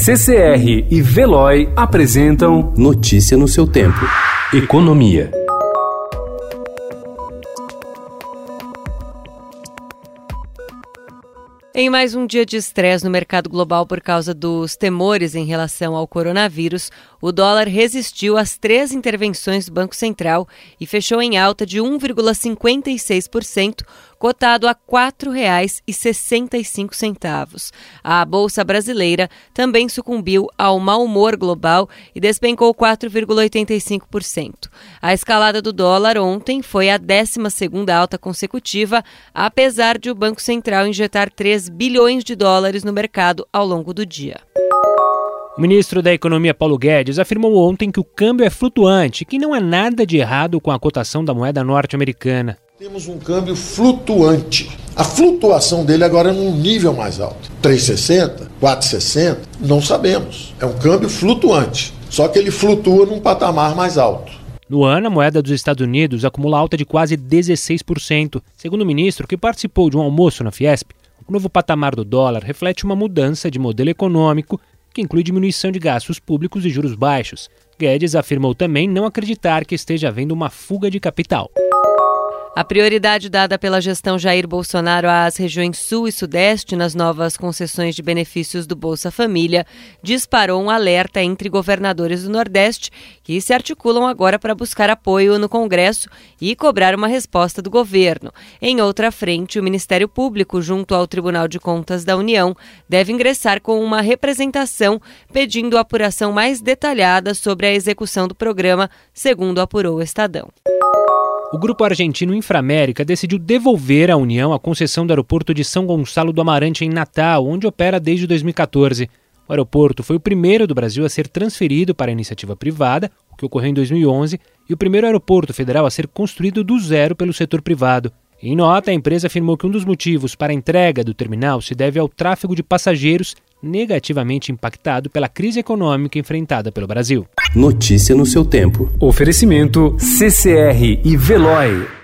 CCR e Veloy apresentam Notícia no seu tempo. Economia. Em mais um dia de estresse no mercado global por causa dos temores em relação ao coronavírus, o dólar resistiu às três intervenções do Banco Central e fechou em alta de 1,56%, cotado a R$ 4,65. A Bolsa Brasileira também sucumbiu ao mau humor global e despencou 4,85%. A escalada do dólar ontem foi a 12ª alta consecutiva, apesar de o Banco Central injetar 3 bilhões de dólares no mercado ao longo do dia. O ministro da Economia Paulo Guedes afirmou ontem que o câmbio é flutuante que não há nada de errado com a cotação da moeda norte-americana. Temos um câmbio flutuante. A flutuação dele agora é num nível mais alto. 3,60, 4,60, não sabemos. É um câmbio flutuante. Só que ele flutua num patamar mais alto. No ano, a moeda dos Estados Unidos acumula alta de quase 16%. Segundo o ministro, que participou de um almoço na Fiesp, o novo patamar do dólar reflete uma mudança de modelo econômico que inclui diminuição de gastos públicos e juros baixos. Guedes afirmou também não acreditar que esteja havendo uma fuga de capital. A prioridade dada pela gestão Jair Bolsonaro às regiões Sul e Sudeste nas novas concessões de benefícios do Bolsa Família disparou um alerta entre governadores do Nordeste que se articulam agora para buscar apoio no Congresso e cobrar uma resposta do governo. Em outra frente, o Ministério Público, junto ao Tribunal de Contas da União, deve ingressar com uma representação pedindo apuração mais detalhada sobre a execução do programa, segundo apurou o Estadão. O grupo argentino Inframérica decidiu devolver à União a concessão do aeroporto de São Gonçalo do Amarante, em Natal, onde opera desde 2014. O aeroporto foi o primeiro do Brasil a ser transferido para a iniciativa privada, o que ocorreu em 2011, e o primeiro aeroporto federal a ser construído do zero pelo setor privado. Em nota, a empresa afirmou que um dos motivos para a entrega do terminal se deve ao tráfego de passageiros negativamente impactado pela crise econômica enfrentada pelo Brasil. Notícia no seu tempo. Oferecimento CCR e Veloy.